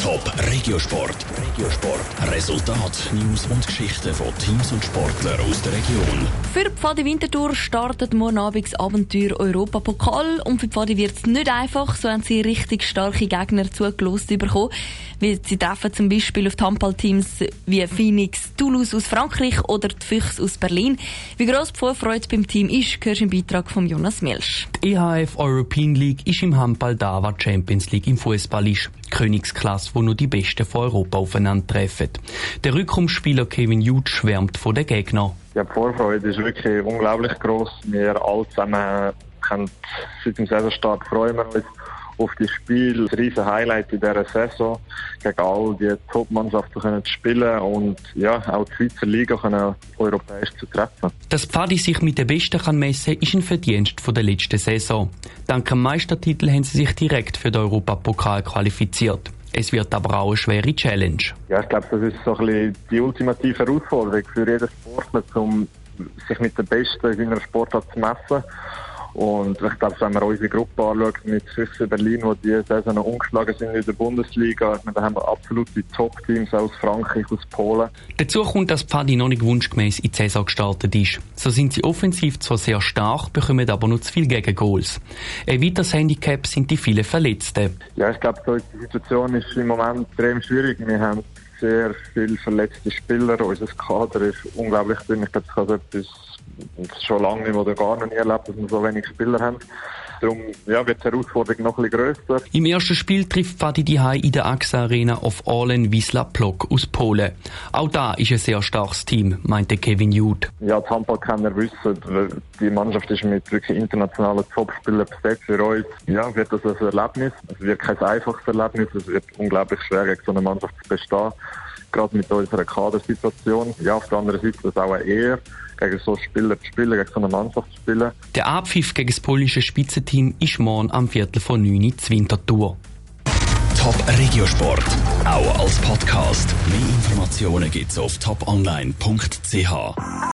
Top Regiosport. Regiosport. Resultat, News und Geschichten von Teams und Sportlern aus der Region. Für die Pfadi Winterthur startet morgen Abend Abenteuer Europapokal. Und für die Pfadi wird es nicht einfach. So haben sie richtig starke Gegner zugelost bekommen. Sie treffen zum Beispiel auf die Handballteams wie Phoenix, Toulouse aus Frankreich oder die Füchse aus Berlin. Wie gross die Vorfreude beim Team ist, hörst du im Beitrag von Jonas Milsch. EHF European League ist im Handball da, was Champions League im Fußball ist. Königsklasse, wo nur die Besten von Europa aufeinandertreffen. Der Rückkommensspieler Kevin Jude schwärmt von den Gegnern. Ja, die Vorfreude ist wirklich unglaublich groß. Wir alle zusammen können seit dem Saisonstart freuen wir auf die Spiel. Ein riesen Highlight in dieser Saison, gegen all die Top-Mannschaften können spielen und ja, auch die Schweizer Liga können europäisch zu treffen. Dass Pfadi sich mit den Besten kann messen ist ein Verdienst von der letzten Saison. Dank dem Meistertitel haben sie sich direkt für den Europapokal qualifiziert. Es wird aber auch eine schwere Challenge. Ja, ich glaube, das ist so ein bisschen die ultimative Herausforderung für jeden Sportler, um sich mit den Besten in seiner Sportart zu messen. Und ich glaube, wenn man unsere Gruppe anschaut mit Füchse Berlin, die diese Saison noch umgeschlagen sind in der Bundesliga, meine, da haben wir absolute Top-Teams aus Frankreich, aus Polen. Dazu kommt, dass Pfadi noch nicht wunschgemäß in die Saison gestartet ist. So sind sie offensiv zwar sehr stark, bekommen aber nur zu viel Gegengoals. Ein weiteres Handicap sind die vielen Verletzten. Ja, ich glaube, die Situation ist im Moment extrem schwierig. Wir haben sehr viele verletzte Spieler. Unser Kader ist unglaublich dünn. Ich glaube, das kann etwas schon lange nicht oder gar noch nie erlebt, dass wir so wenig Spieler haben. Darum ja, wird die Herausforderung noch ein bisschen grösser. Im ersten Spiel trifft Fadi die in der AXA Arena auf Orlen Wisla Plok aus Polen. Auch da ist ein sehr starkes Team, meinte Kevin Jude. Ja, die Handballkenner wissen, die Mannschaft ist mit wirklich internationalen Topspielern besetzt. Für uns ja, wird das ein Erlebnis. Es wird kein einfaches Erlebnis. Es wird unglaublich schwer, gegen so eine Mannschaft zu bestehen. Gerade mit unserer Kadersituation. Ja, auf der anderen Seite ist das auch eher gegen so Spieler zu spielen, gegen so eine Mannschaft zu spielen. Der Abpfiff gegen das polnische Spitzenteam ist morgen am Viertel von 9 Uhr Winterthur. Top Regiosport, auch als Podcast. Mehr Informationen gibt's auf toponline.ch.